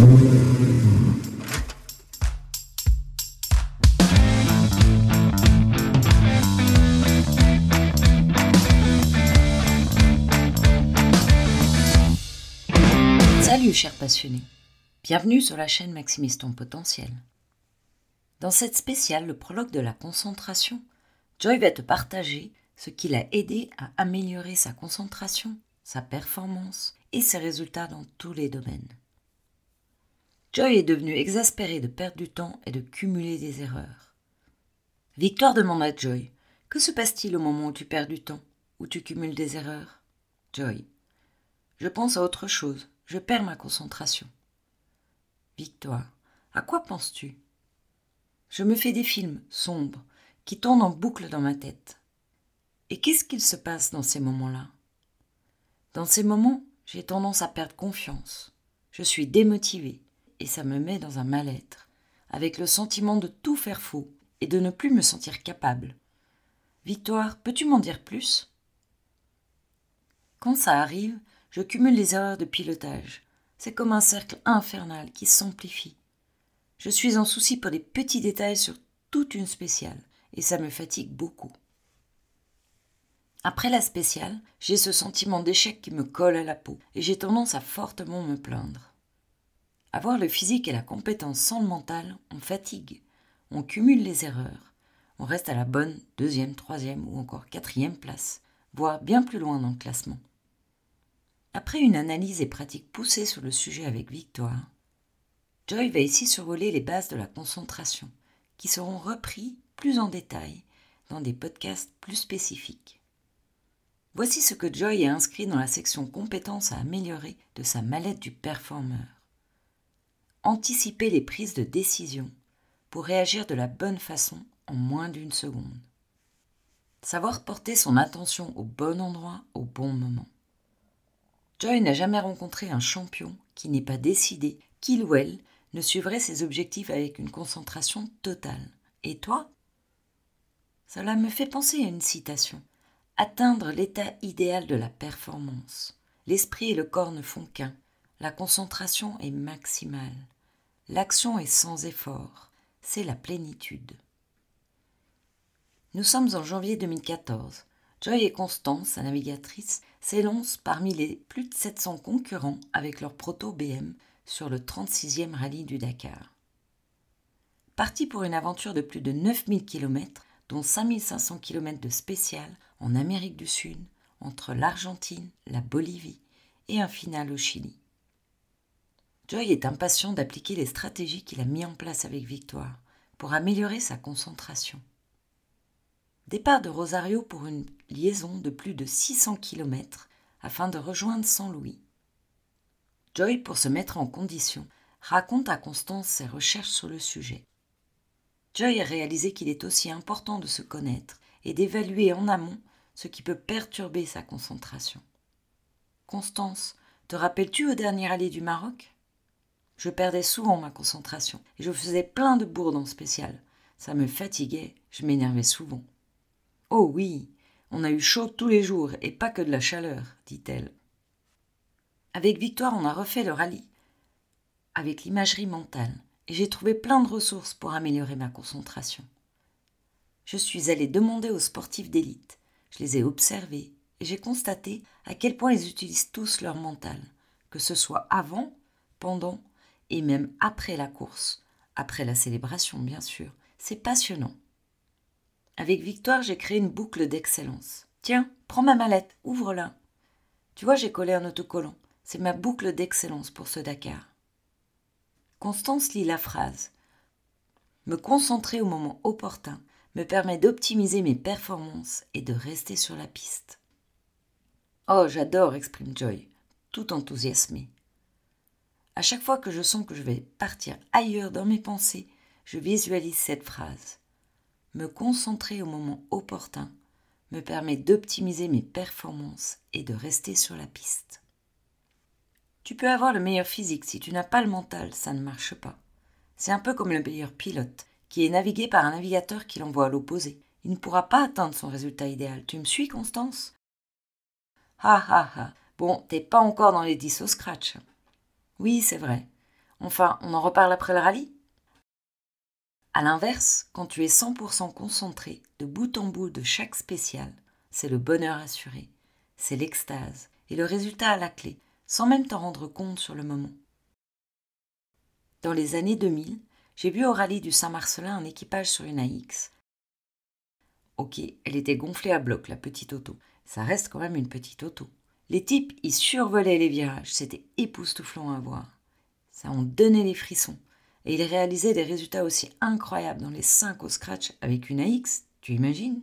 Salut chers passionnés, bienvenue sur la chaîne Maximise ton potentiel. Dans cette spéciale, le prologue de la concentration, Joy va te partager ce qui l'a aidé à améliorer sa concentration, sa performance et ses résultats dans tous les domaines. Joy est devenue exaspérée de perdre du temps et de cumuler des erreurs. Victoire demande à Joy Que se passe-t-il au moment où tu perds du temps, où tu cumules des erreurs? Joy Je pense à autre chose, je perds ma concentration. Victoire À quoi penses-tu? Je me fais des films sombres qui tournent en boucle dans ma tête. Et qu'est-ce qu'il se passe dans ces moments-là? Dans ces moments, j'ai tendance à perdre confiance. Je suis démotivée et ça me met dans un mal-être, avec le sentiment de tout faire faux et de ne plus me sentir capable. Victoire, peux-tu m'en dire plus? Quand ça arrive, je cumule les erreurs de pilotage. C'est comme un cercle infernal qui s'amplifie. Je suis en souci pour des petits détails sur toute une spéciale, et ça me fatigue beaucoup. Après la spéciale, j'ai ce sentiment d'échec qui me colle à la peau et j'ai tendance à fortement me plaindre. Avoir le physique et la compétence sans le mental, on fatigue, on cumule les erreurs, on reste à la bonne deuxième, troisième ou encore quatrième place, voire bien plus loin dans le classement. Après une analyse et pratique poussée sur le sujet avec Victoire, Joy va ici survoler les bases de la concentration, qui seront repris plus en détail dans des podcasts plus spécifiques. Voici ce que Joy a inscrit dans la section compétences à améliorer de sa mallette du performeur. Anticiper les prises de décision pour réagir de la bonne façon en moins d'une seconde. Savoir porter son attention au bon endroit au bon moment. Joy n'a jamais rencontré un champion qui n'ait pas décidé qu'il ou elle ne suivrait ses objectifs avec une concentration totale. Et toi? Cela me fait penser à une citation atteindre l'état idéal de la performance. L'esprit et le corps ne font qu'un. La concentration est maximale. L'action est sans effort. C'est la plénitude. Nous sommes en janvier 2014. Joy et Constance, sa navigatrice, s'élancent parmi les plus de 700 concurrents avec leur proto BM sur le 36e rallye du Dakar. Partis pour une aventure de plus de 9000 km, dont 5500 km de spécial en Amérique du Sud, entre l'Argentine, la Bolivie et un final au Chili. Joy est impatient d'appliquer les stratégies qu'il a mises en place avec Victoire pour améliorer sa concentration. Départ de Rosario pour une liaison de plus de 600 km afin de rejoindre San Louis. Joy, pour se mettre en condition, raconte à Constance ses recherches sur le sujet. Joy a réalisé qu'il est aussi important de se connaître et d'évaluer en amont ce qui peut perturber sa concentration. Constance, te rappelles-tu au dernier rallye du Maroc? Je perdais souvent ma concentration et je faisais plein de bourdons spéciales. Ça me fatiguait, je m'énervais souvent. Oh oui, on a eu chaud tous les jours et pas que de la chaleur, dit-elle. Avec Victoire, on a refait le rallye avec l'imagerie mentale et j'ai trouvé plein de ressources pour améliorer ma concentration. Je suis allée demander aux sportifs d'élite je les ai observés et j'ai constaté à quel point ils utilisent tous leur mental, que ce soit avant, pendant et même après la course, après la célébration bien sûr. C'est passionnant. Avec Victoire, j'ai créé une boucle d'excellence. Tiens, prends ma mallette, ouvre-la. Tu vois, j'ai collé un autocollant. C'est ma boucle d'excellence pour ce Dakar. Constance lit la phrase. Me concentrer au moment opportun me permet d'optimiser mes performances et de rester sur la piste. Oh, j'adore, exprime Joy, tout enthousiasmé. À chaque fois que je sens que je vais partir ailleurs dans mes pensées, je visualise cette phrase. Me concentrer au moment opportun me permet d'optimiser mes performances et de rester sur la piste. Tu peux avoir le meilleur physique, si tu n'as pas le mental, ça ne marche pas. C'est un peu comme le meilleur pilote qui est navigué par un navigateur qui l'envoie à l'opposé. Il ne pourra pas atteindre son résultat idéal. Tu me suis, Constance? Ha ha ha. Bon, t'es pas encore dans les 10 au scratch. Oui, c'est vrai. Enfin, on en reparle après le rallye À l'inverse, quand tu es 100% concentré de bout en bout de chaque spécial, c'est le bonheur assuré, c'est l'extase et le résultat à la clé, sans même t'en rendre compte sur le moment. Dans les années 2000, j'ai vu au rallye du Saint-Marcelin un équipage sur une AX. Ok, elle était gonflée à bloc, la petite auto. Ça reste quand même une petite auto. Les types, ils survolaient les virages, c'était époustouflant à voir. Ça en donnait les frissons. Et ils réalisaient des résultats aussi incroyables dans les 5 au scratch avec une AX, tu imagines?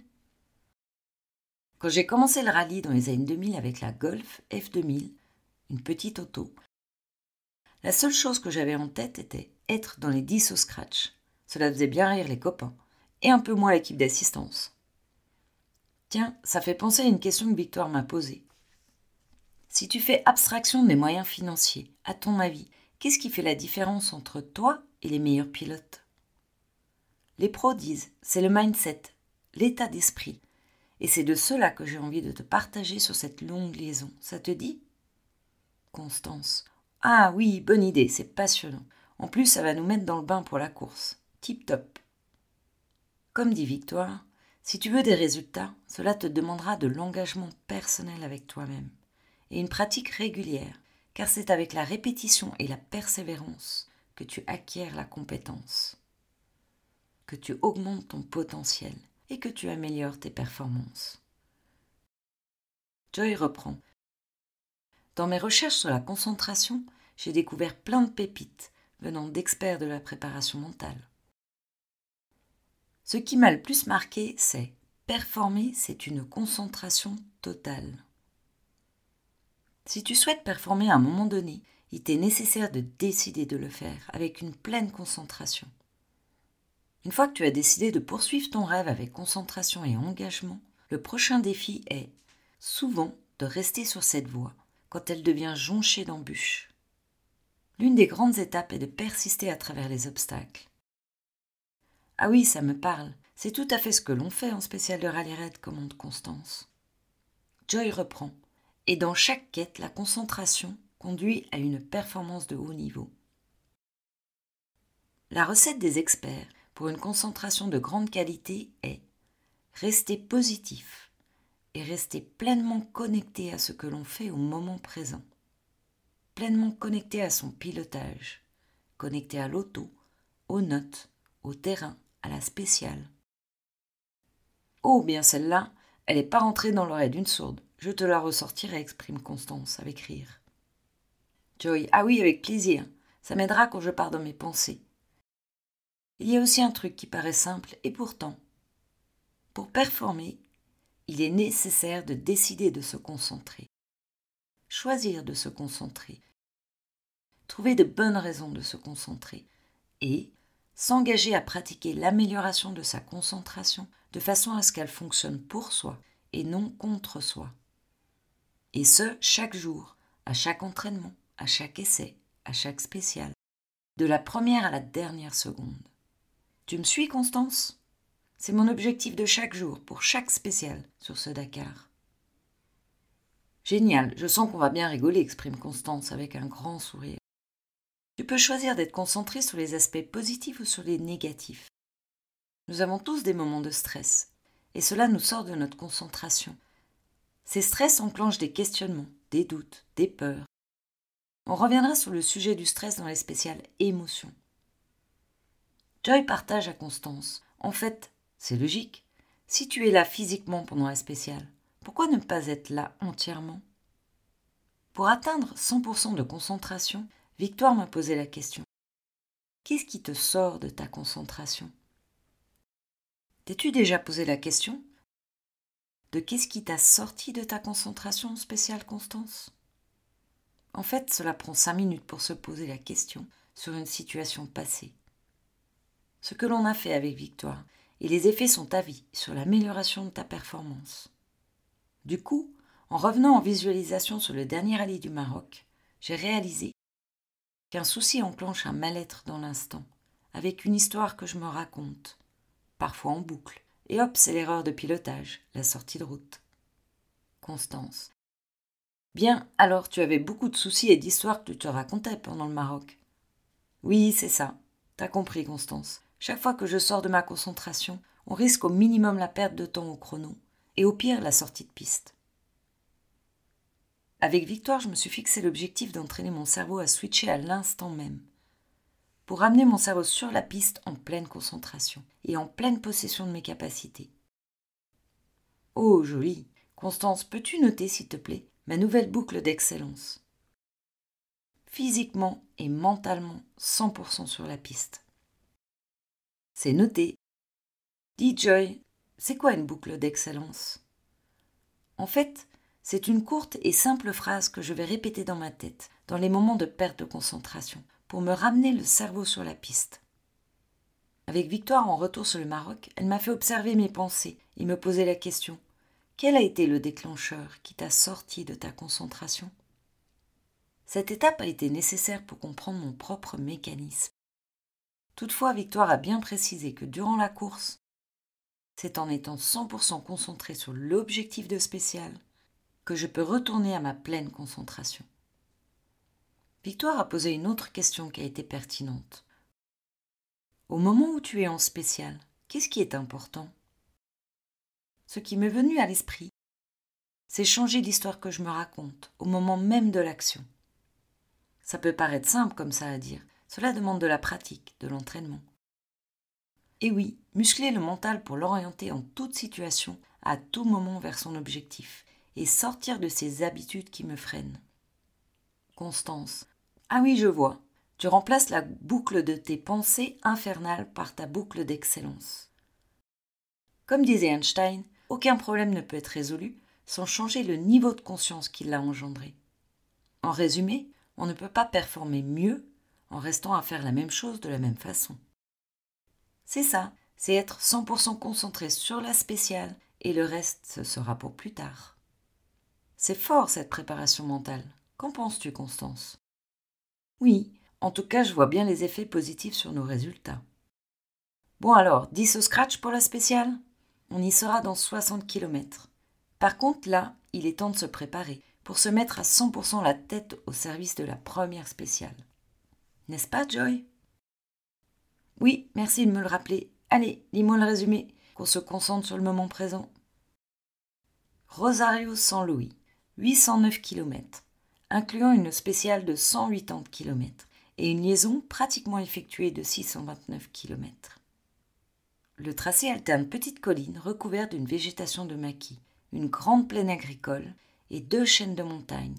Quand j'ai commencé le rallye dans les années 2000 avec la Golf F2000, une petite auto, la seule chose que j'avais en tête était être dans les 10 au scratch. Cela faisait bien rire les copains, et un peu moins l'équipe d'assistance. Tiens, ça fait penser à une question que Victoire m'a posée. Si tu fais abstraction des moyens financiers, à ton avis, qu'est-ce qui fait la différence entre toi et les meilleurs pilotes? Les pros disent, c'est le mindset, l'état d'esprit. Et c'est de cela que j'ai envie de te partager sur cette longue liaison. Ça te dit? Constance. Ah oui, bonne idée, c'est passionnant. En plus, ça va nous mettre dans le bain pour la course. Tip top. Comme dit Victoire, si tu veux des résultats, cela te demandera de l'engagement personnel avec toi-même et une pratique régulière, car c'est avec la répétition et la persévérance que tu acquiers la compétence, que tu augmentes ton potentiel et que tu améliores tes performances. Joy reprend. Dans mes recherches sur la concentration, j'ai découvert plein de pépites venant d'experts de la préparation mentale. Ce qui m'a le plus marqué, c'est performer, c'est une concentration totale. Si tu souhaites performer à un moment donné, il t'est nécessaire de décider de le faire avec une pleine concentration. Une fois que tu as décidé de poursuivre ton rêve avec concentration et engagement, le prochain défi est souvent de rester sur cette voie quand elle devient jonchée d'embûches. L'une des grandes étapes est de persister à travers les obstacles. Ah oui, ça me parle. C'est tout à fait ce que l'on fait en spécial de rallye raid, commande Constance. Joy reprend. Et dans chaque quête, la concentration conduit à une performance de haut niveau. La recette des experts pour une concentration de grande qualité est rester positif et rester pleinement connecté à ce que l'on fait au moment présent pleinement connecté à son pilotage, connecté à l'auto, aux notes, au terrain, à la spéciale. Oh, bien celle-là, elle n'est pas rentrée dans l'oreille d'une sourde. Je te la ressortirai, exprime Constance avec rire. Joy, ah oui, avec plaisir. Ça m'aidera quand je pars dans mes pensées. Il y a aussi un truc qui paraît simple, et pourtant, pour performer, il est nécessaire de décider de se concentrer. Choisir de se concentrer, trouver de bonnes raisons de se concentrer et s'engager à pratiquer l'amélioration de sa concentration de façon à ce qu'elle fonctionne pour soi et non contre soi. Et ce, chaque jour, à chaque entraînement, à chaque essai, à chaque spécial, de la première à la dernière seconde. Tu me suis, Constance? C'est mon objectif de chaque jour, pour chaque spécial, sur ce Dakar. Génial, je sens qu'on va bien rigoler, exprime Constance avec un grand sourire. Tu peux choisir d'être concentré sur les aspects positifs ou sur les négatifs. Nous avons tous des moments de stress, et cela nous sort de notre concentration. Ces stress enclenchent des questionnements, des doutes, des peurs. On reviendra sur le sujet du stress dans les spéciales émotions. Joy partage à Constance. En fait, c'est logique. Si tu es là physiquement pendant la spéciale, pourquoi ne pas être là entièrement? Pour atteindre 100% de concentration, Victoire m'a posé la question. Qu'est-ce qui te sort de ta concentration? T'es-tu déjà posé la question? De qu'est-ce qui t'a sorti de ta concentration spéciale Constance? En fait, cela prend cinq minutes pour se poser la question sur une situation passée. Ce que l'on a fait avec Victoire et les effets sont à vie sur l'amélioration de ta performance. Du coup, en revenant en visualisation sur le dernier rallye du Maroc, j'ai réalisé qu'un souci enclenche un mal-être dans l'instant, avec une histoire que je me raconte, parfois en boucle, et hop, c'est l'erreur de pilotage, la sortie de route. Constance. Bien, alors tu avais beaucoup de soucis et d'histoires que tu te racontais pendant le Maroc. Oui, c'est ça. T'as compris, Constance. Chaque fois que je sors de ma concentration, on risque au minimum la perte de temps au chrono, et au pire la sortie de piste. Avec Victoire, je me suis fixé l'objectif d'entraîner mon cerveau à switcher à l'instant même, pour ramener mon cerveau sur la piste en pleine concentration et en pleine possession de mes capacités. Oh, joli. Constance, peux-tu noter, s'il te plaît, ma nouvelle boucle d'excellence? Physiquement et mentalement 100% sur la piste. C'est noté. Joy, c'est quoi une boucle d'excellence? En fait, c'est une courte et simple phrase que je vais répéter dans ma tête, dans les moments de perte de concentration, pour me ramener le cerveau sur la piste. Avec Victoire en retour sur le Maroc, elle m'a fait observer mes pensées et me poser la question quel a été le déclencheur qui t'a sorti de ta concentration? Cette étape a été nécessaire pour comprendre mon propre mécanisme. Toutefois, Victoire a bien précisé que durant la course, c'est en étant 100% concentré sur l'objectif de spécial que je peux retourner à ma pleine concentration. Victoire a posé une autre question qui a été pertinente. Au moment où tu es en spécial, qu'est-ce qui est important? Ce qui m'est venu à l'esprit, c'est changer l'histoire que je me raconte au moment même de l'action. Ça peut paraître simple comme ça à dire, cela demande de la pratique, de l'entraînement. Et oui, muscler le mental pour l'orienter en toute situation, à tout moment vers son objectif, et sortir de ces habitudes qui me freinent. Constance. Ah oui, je vois. Tu remplaces la boucle de tes pensées infernales par ta boucle d'excellence. Comme disait Einstein, aucun problème ne peut être résolu sans changer le niveau de conscience qui l'a engendré. En résumé, on ne peut pas performer mieux en restant à faire la même chose de la même façon. C'est ça, c'est être 100% concentré sur la spéciale et le reste ce sera pour plus tard. C'est fort cette préparation mentale. Qu'en penses-tu, Constance? Oui, en tout cas, je vois bien les effets positifs sur nos résultats. Bon alors, 10 au scratch pour la spéciale on y sera dans 60 km. Par contre, là, il est temps de se préparer pour se mettre à 100% la tête au service de la première spéciale. N'est-ce pas, Joy? Oui, merci de me le rappeler. Allez, lis-moi le résumé, qu'on se concentre sur le moment présent. Rosario San Louis, 809 km, incluant une spéciale de 180 km et une liaison pratiquement effectuée de 629 km. Le tracé alterne petites collines recouvertes d'une végétation de maquis, une grande plaine agricole et deux chaînes de montagnes,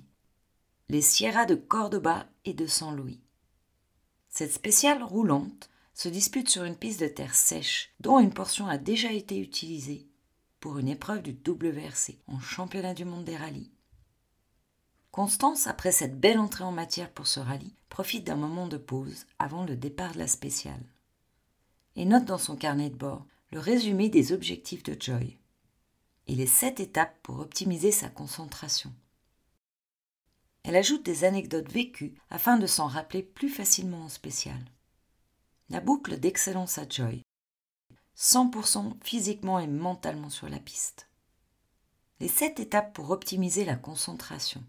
les Sierras de Cordoba et de San Luis. Cette spéciale roulante se dispute sur une piste de terre sèche dont une portion a déjà été utilisée pour une épreuve du WRC en championnat du monde des rallyes. Constance, après cette belle entrée en matière pour ce rallye, profite d'un moment de pause avant le départ de la spéciale et note dans son carnet de bord le résumé des objectifs de Joy et les sept étapes pour optimiser sa concentration. Elle ajoute des anecdotes vécues afin de s'en rappeler plus facilement en spécial. La boucle d'excellence à Joy. 100% physiquement et mentalement sur la piste. Les sept étapes pour optimiser la concentration.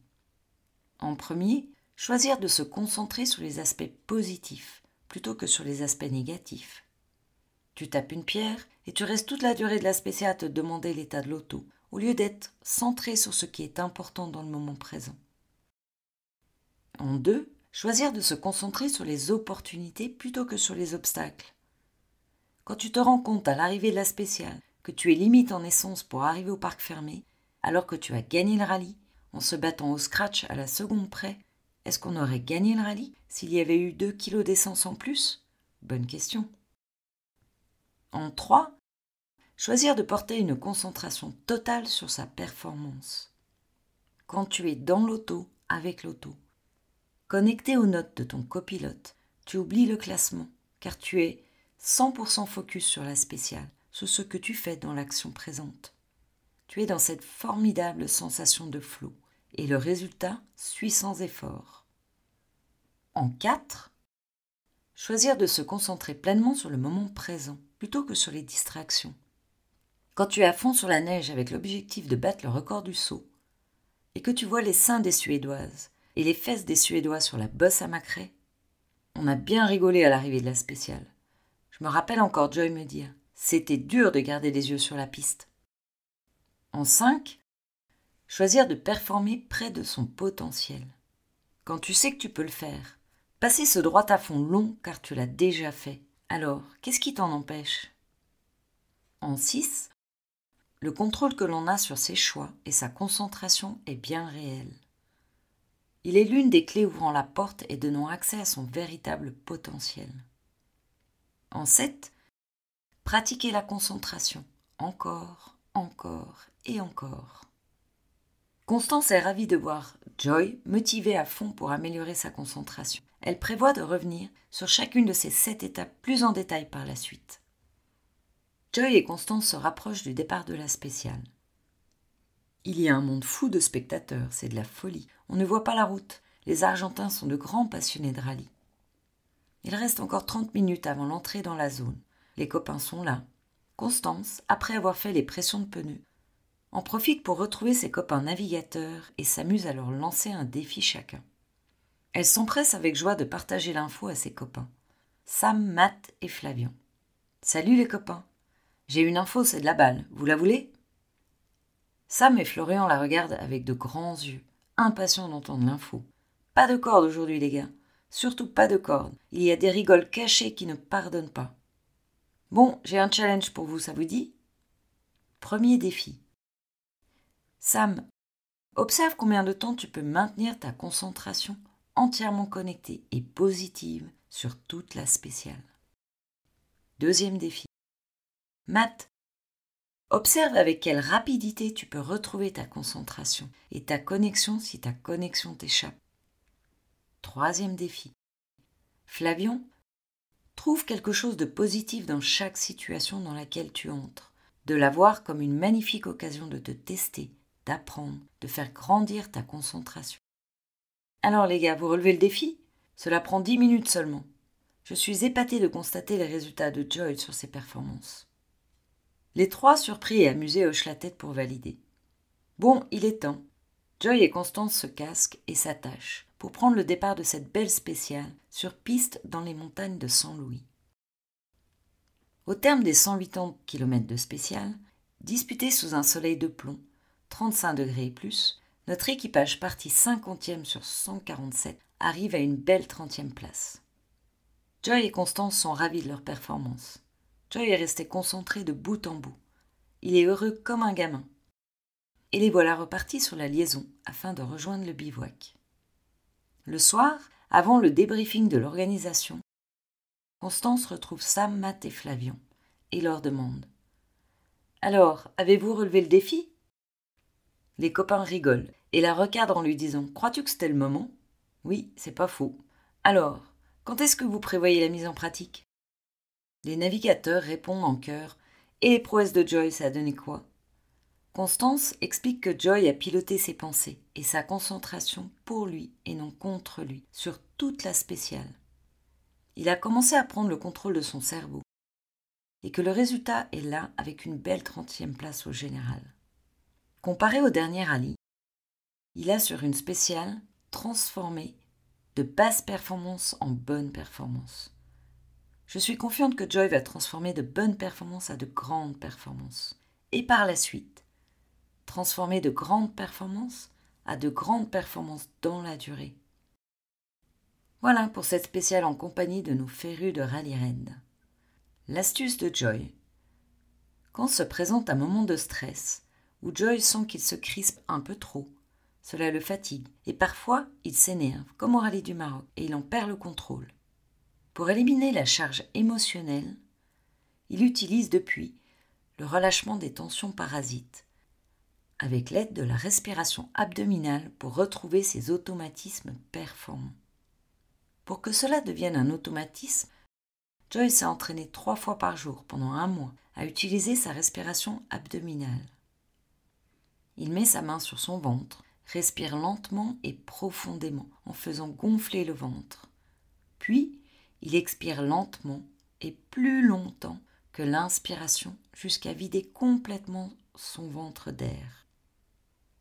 En premier, choisir de se concentrer sur les aspects positifs plutôt que sur les aspects négatifs. Tu tapes une pierre et tu restes toute la durée de la spéciale à te demander l'état de l'auto, au lieu d'être centré sur ce qui est important dans le moment présent. En deux, choisir de se concentrer sur les opportunités plutôt que sur les obstacles. Quand tu te rends compte à l'arrivée de la spéciale que tu es limite en essence pour arriver au parc fermé, alors que tu as gagné le rallye, en se battant au scratch à la seconde près, est-ce qu'on aurait gagné le rallye s'il y avait eu 2 kilos d'essence en plus? Bonne question. En 3. Choisir de porter une concentration totale sur sa performance. Quand tu es dans l'auto, avec l'auto, connecté aux notes de ton copilote, tu oublies le classement, car tu es 100% focus sur la spéciale, sur ce que tu fais dans l'action présente. Tu es dans cette formidable sensation de flot, et le résultat suit sans effort. En 4. Choisir de se concentrer pleinement sur le moment présent plutôt que sur les distractions. Quand tu es à fond sur la neige avec l'objectif de battre le record du saut, et que tu vois les seins des Suédoises et les fesses des Suédois sur la bosse à macré, On a bien rigolé à l'arrivée de la spéciale. Je me rappelle encore Joy me dire C'était dur de garder les yeux sur la piste. En 5, choisir de performer près de son potentiel. Quand tu sais que tu peux le faire, passer ce droit à fond long car tu l'as déjà fait. Alors, qu'est-ce qui t'en empêche? En 6, le contrôle que l'on a sur ses choix et sa concentration est bien réel. Il est l'une des clés ouvrant la porte et donnant accès à son véritable potentiel. En 7, pratiquer la concentration encore, encore et encore. Constance est ravie de voir Joy motivée à fond pour améliorer sa concentration. Elle prévoit de revenir sur chacune de ces sept étapes plus en détail par la suite. Joy et Constance se rapprochent du départ de la spéciale. Il y a un monde fou de spectateurs, c'est de la folie. On ne voit pas la route. Les Argentins sont de grands passionnés de rallye. Il reste encore trente minutes avant l'entrée dans la zone. Les copains sont là. Constance, après avoir fait les pressions de pneus, en profite pour retrouver ses copains navigateurs et s'amuse à leur lancer un défi chacun. Elle s'empresse avec joie de partager l'info à ses copains. Sam, Matt et Flavian. Salut les copains. J'ai une info, c'est de la balle. Vous la voulez? Sam et Florian la regardent avec de grands yeux, impatients d'entendre l'info. Pas de corde aujourd'hui, les gars. Surtout pas de corde. Il y a des rigoles cachées qui ne pardonnent pas. Bon, j'ai un challenge pour vous, ça vous dit? Premier défi. Sam, observe combien de temps tu peux maintenir ta concentration entièrement connectée et positive sur toute la spéciale. Deuxième défi. Matt, observe avec quelle rapidité tu peux retrouver ta concentration et ta connexion si ta connexion t'échappe. Troisième défi. Flavion, trouve quelque chose de positif dans chaque situation dans laquelle tu entres, de la voir comme une magnifique occasion de te tester, d'apprendre, de faire grandir ta concentration. Alors les gars, vous relevez le défi? Cela prend dix minutes seulement. Je suis épaté de constater les résultats de Joy sur ses performances. Les trois, surpris et amusés, hochent la tête pour valider. Bon, il est temps. Joy et Constance se casquent et s'attachent pour prendre le départ de cette belle spéciale sur piste dans les montagnes de Saint-Louis. Au terme des 180 km de spéciale, disputés sous un soleil de plomb, 35 degrés et plus, notre équipage parti 50e sur 147 arrive à une belle 30e place. Joy et Constance sont ravis de leur performance. Joy est resté concentré de bout en bout. Il est heureux comme un gamin. Et les voilà repartis sur la liaison afin de rejoindre le bivouac. Le soir, avant le débriefing de l'organisation, Constance retrouve Sam, Matt et Flavion et leur demande Alors, avez-vous relevé le défi? Les copains rigolent et la recadrent en lui disant Crois-tu que c'était le moment? Oui, c'est pas faux. Alors, quand est-ce que vous prévoyez la mise en pratique? Les navigateurs répondent en chœur Et les prouesses de Joy, ça a donné quoi? Constance explique que Joy a piloté ses pensées et sa concentration pour lui et non contre lui sur toute la spéciale. Il a commencé à prendre le contrôle de son cerveau et que le résultat est là avec une belle trentième place au général. Comparé au dernier rallye, il a sur une spéciale transformé de basse performance en bonne performance. Je suis confiante que Joy va transformer de bonnes performances à de grandes performances. Et par la suite, transformer de grandes performances à de grandes performances dans la durée. Voilà pour cette spéciale en compagnie de nos férus de rallye raid. L'astuce de Joy. Quand se présente un moment de stress, où Joy sent qu'il se crispe un peu trop, cela le fatigue, et parfois il s'énerve, comme au rallye du Maroc, et il en perd le contrôle. Pour éliminer la charge émotionnelle, il utilise depuis le relâchement des tensions parasites, avec l'aide de la respiration abdominale pour retrouver ses automatismes performants. Pour que cela devienne un automatisme, Joyce s'est entraîné trois fois par jour pendant un mois à utiliser sa respiration abdominale. Il met sa main sur son ventre, respire lentement et profondément en faisant gonfler le ventre. Puis, il expire lentement et plus longtemps que l'inspiration jusqu'à vider complètement son ventre d'air.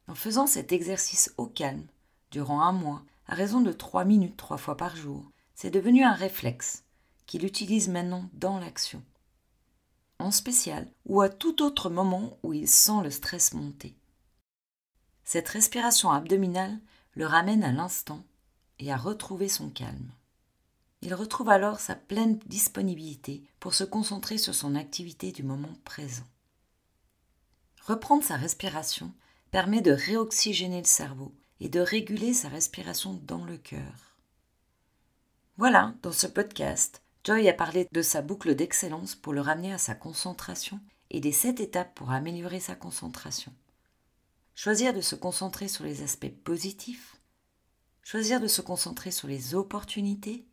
En faisant cet exercice au calme, durant un mois, à raison de trois minutes trois fois par jour, c'est devenu un réflexe qu'il utilise maintenant dans l'action, en spécial ou à tout autre moment où il sent le stress monter. Cette respiration abdominale le ramène à l'instant et à retrouver son calme. Il retrouve alors sa pleine disponibilité pour se concentrer sur son activité du moment présent. Reprendre sa respiration permet de réoxygéner le cerveau et de réguler sa respiration dans le cœur. Voilà, dans ce podcast, Joy a parlé de sa boucle d'excellence pour le ramener à sa concentration et des sept étapes pour améliorer sa concentration. Choisir de se concentrer sur les aspects positifs, choisir de se concentrer sur les opportunités,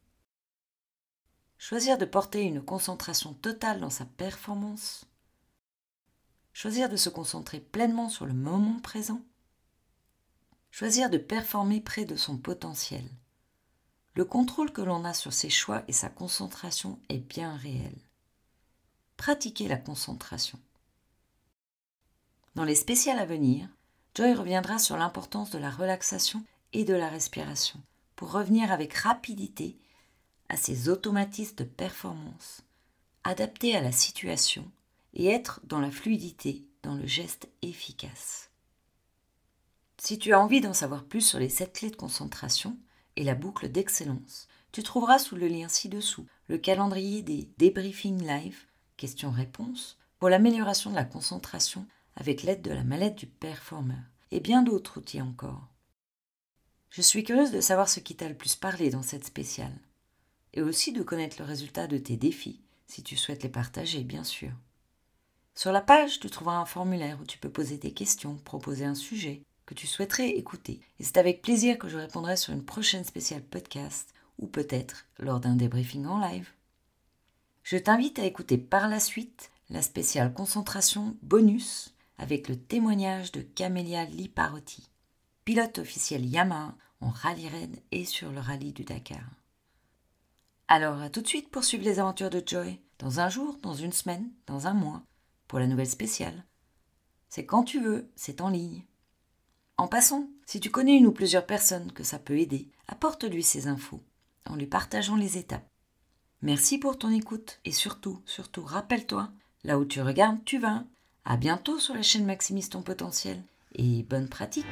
choisir de porter une concentration totale dans sa performance, choisir de se concentrer pleinement sur le moment présent, choisir de performer près de son potentiel. Le contrôle que l'on a sur ses choix et sa concentration est bien réel. Pratiquez la concentration. Dans les spéciales à venir, Joy reviendra sur l'importance de la relaxation et de la respiration pour revenir avec rapidité à ces automatismes de performance, adaptés à la situation et être dans la fluidité, dans le geste efficace. Si tu as envie d'en savoir plus sur les sept clés de concentration et la boucle d'excellence, tu trouveras sous le lien ci-dessous le calendrier des débriefings live, questions-réponses, pour l'amélioration de la concentration avec l'aide de la mallette du performeur, et bien d'autres outils encore. Je suis curieuse de savoir ce qui t'a le plus parlé dans cette spéciale, et aussi de connaître le résultat de tes défis, si tu souhaites les partager, bien sûr. Sur la page, tu trouveras un formulaire où tu peux poser tes questions, proposer un sujet que tu souhaiterais écouter. Et c'est avec plaisir que je répondrai sur une prochaine spéciale podcast ou peut-être lors d'un débriefing en live. Je t'invite à écouter par la suite la spéciale concentration bonus avec le témoignage de Camélia Liparotti, pilote officiel Yamaha en rallye raid et sur le rallye du Dakar. Alors à tout de suite pour suivre les aventures de Joy, dans un jour, dans une semaine, dans un mois pour la nouvelle spéciale. C'est quand tu veux, c'est en ligne. En passant, si tu connais une ou plusieurs personnes que ça peut aider, apporte-lui ces infos en lui partageant les étapes. Merci pour ton écoute et surtout, surtout, rappelle-toi, là où tu regardes, tu vas. À bientôt sur la chaîne Maximise ton potentiel et bonne pratique.